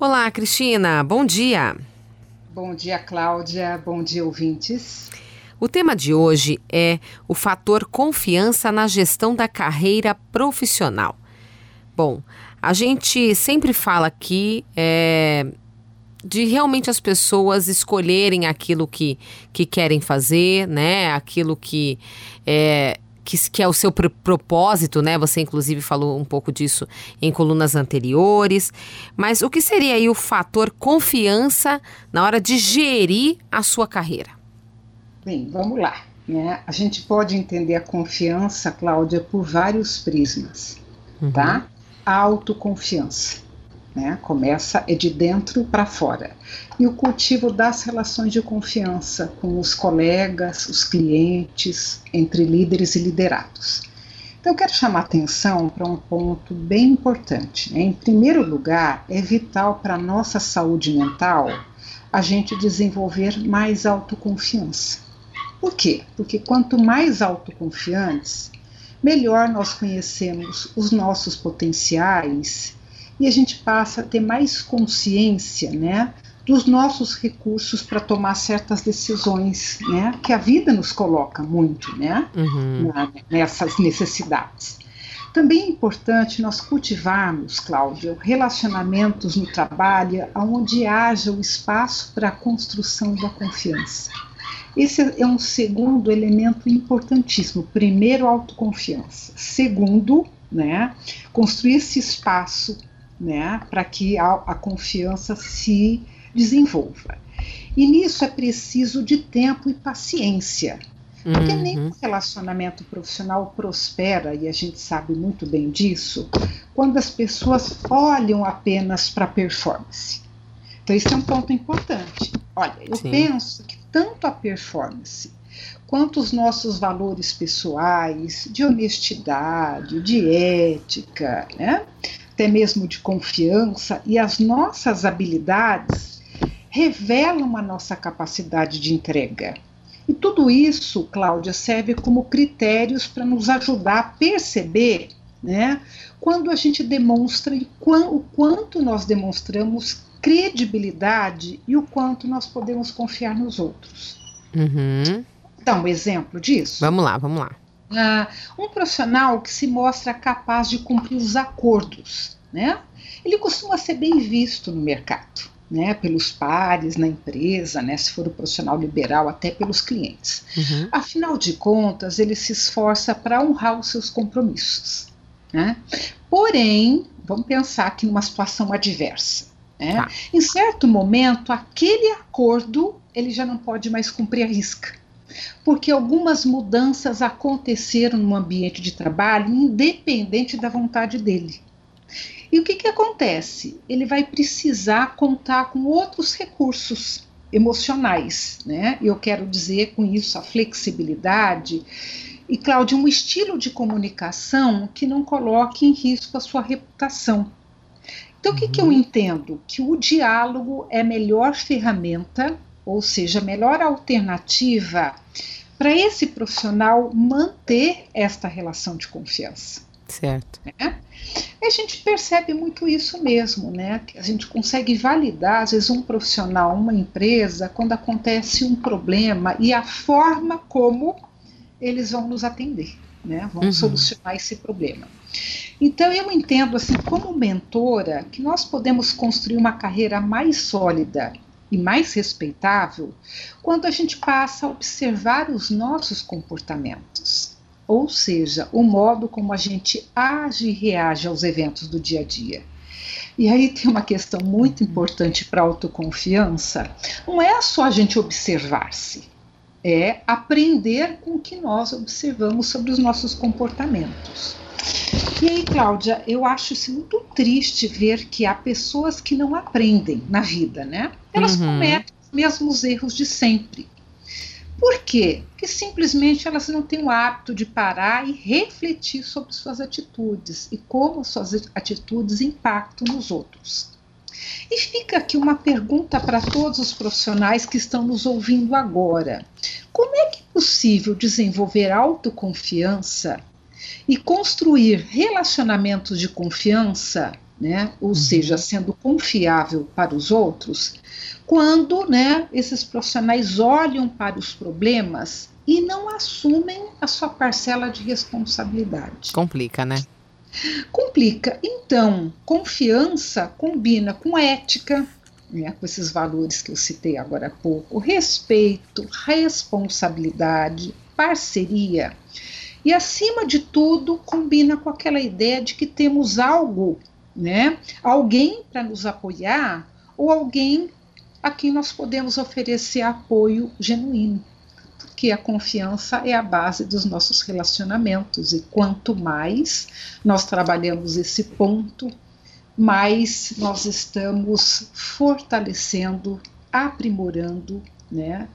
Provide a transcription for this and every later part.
Olá, Cristina, bom dia. Bom dia, Cláudia, bom dia, ouvintes. O tema de hoje é o fator confiança na gestão da carreira profissional. Bom, a gente sempre fala aqui é, de realmente as pessoas escolherem aquilo que, que querem fazer, né? Aquilo que é, que, que é o seu pr propósito, né? Você inclusive falou um pouco disso em colunas anteriores. Mas o que seria aí o fator confiança na hora de gerir a sua carreira? Bem, vamos lá. Né? A gente pode entender a confiança, Cláudia, por vários prismas, uhum. tá? A autoconfiança né? Começa é de dentro para fora. E o cultivo das relações de confiança com os colegas, os clientes, entre líderes e liderados. Então, eu quero chamar atenção para um ponto bem importante. Né? Em primeiro lugar, é vital para a nossa saúde mental a gente desenvolver mais autoconfiança. Por quê? Porque quanto mais autoconfiantes, melhor nós conhecemos os nossos potenciais e a gente passa a ter mais consciência, né, dos nossos recursos para tomar certas decisões, né, que a vida nos coloca muito, né, uhum. na, nessas necessidades. Também é importante nós cultivarmos, Cláudia, relacionamentos no trabalho onde haja o espaço para a construção da confiança. Esse é um segundo elemento importantíssimo. Primeiro, autoconfiança. Segundo, né, construir esse espaço né, para que a, a confiança se desenvolva. E nisso é preciso de tempo e paciência. Porque uhum. nenhum relacionamento profissional prospera, e a gente sabe muito bem disso, quando as pessoas olham apenas para a performance. Então, isso é um ponto importante. Olha, eu Sim. penso que tanto a performance quanto os nossos valores pessoais, de honestidade, de ética, né, até mesmo de confiança, e as nossas habilidades revelam a nossa capacidade de entrega. E tudo isso, Cláudia, serve como critérios para nos ajudar a perceber né, quando a gente demonstra e o quanto nós demonstramos credibilidade e o quanto nós podemos confiar nos outros. Uhum. Dá um exemplo disso? Vamos lá, vamos lá. Uh, um profissional que se mostra capaz de cumprir os acordos, né? Ele costuma ser bem visto no mercado, né? Pelos pares, na empresa, né? Se for um profissional liberal, até pelos clientes. Uhum. Afinal de contas, ele se esforça para honrar os seus compromissos, né? Porém, vamos pensar aqui numa situação adversa. Né? Tá. Em certo momento, aquele acordo ele já não pode mais cumprir a risca porque algumas mudanças aconteceram no ambiente de trabalho, independente da vontade dele. E o que, que acontece? Ele vai precisar contar com outros recursos emocionais, né? Eu quero dizer com isso a flexibilidade e, Cláudia, um estilo de comunicação que não coloque em risco a sua reputação. Então, o que, que eu uhum. entendo? Que o diálogo é a melhor ferramenta ou seja, a melhor alternativa para esse profissional manter esta relação de confiança. Certo. Né? A gente percebe muito isso mesmo, né? Que a gente consegue validar, às vezes, um profissional, uma empresa, quando acontece um problema e a forma como eles vão nos atender, né? Vão uhum. solucionar esse problema. Então, eu entendo, assim, como mentora, que nós podemos construir uma carreira mais sólida e mais respeitável quando a gente passa a observar os nossos comportamentos, ou seja, o modo como a gente age e reage aos eventos do dia a dia. E aí tem uma questão muito importante para a autoconfiança: não é só a gente observar-se, é aprender com o que nós observamos sobre os nossos comportamentos. E aí, Cláudia, eu acho isso muito triste ver que há pessoas que não aprendem na vida, né? Elas uhum. cometem os mesmos erros de sempre. Por quê? Porque simplesmente elas não têm o hábito de parar e refletir sobre suas atitudes e como suas atitudes impactam nos outros. E fica aqui uma pergunta para todos os profissionais que estão nos ouvindo agora: como é que é possível desenvolver autoconfiança e construir relacionamentos de confiança né? ou uhum. seja, sendo confiável para os outros, quando né, esses profissionais olham para os problemas e não assumem a sua parcela de responsabilidade. Complica, né? Complica. Então, confiança combina com ética, né, com esses valores que eu citei agora há pouco, respeito, responsabilidade, parceria. E, acima de tudo, combina com aquela ideia de que temos algo, né, alguém para nos apoiar ou alguém a quem nós podemos oferecer apoio genuíno. Porque a confiança é a base dos nossos relacionamentos. E quanto mais nós trabalhamos esse ponto, mais nós estamos fortalecendo, aprimorando, né,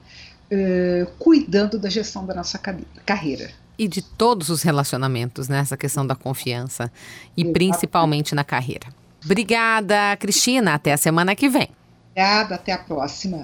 uh, cuidando da gestão da nossa carreira. E de todos os relacionamentos, né? Essa questão da confiança. E principalmente na carreira. Obrigada, Cristina. Até a semana que vem. Obrigada, até a próxima.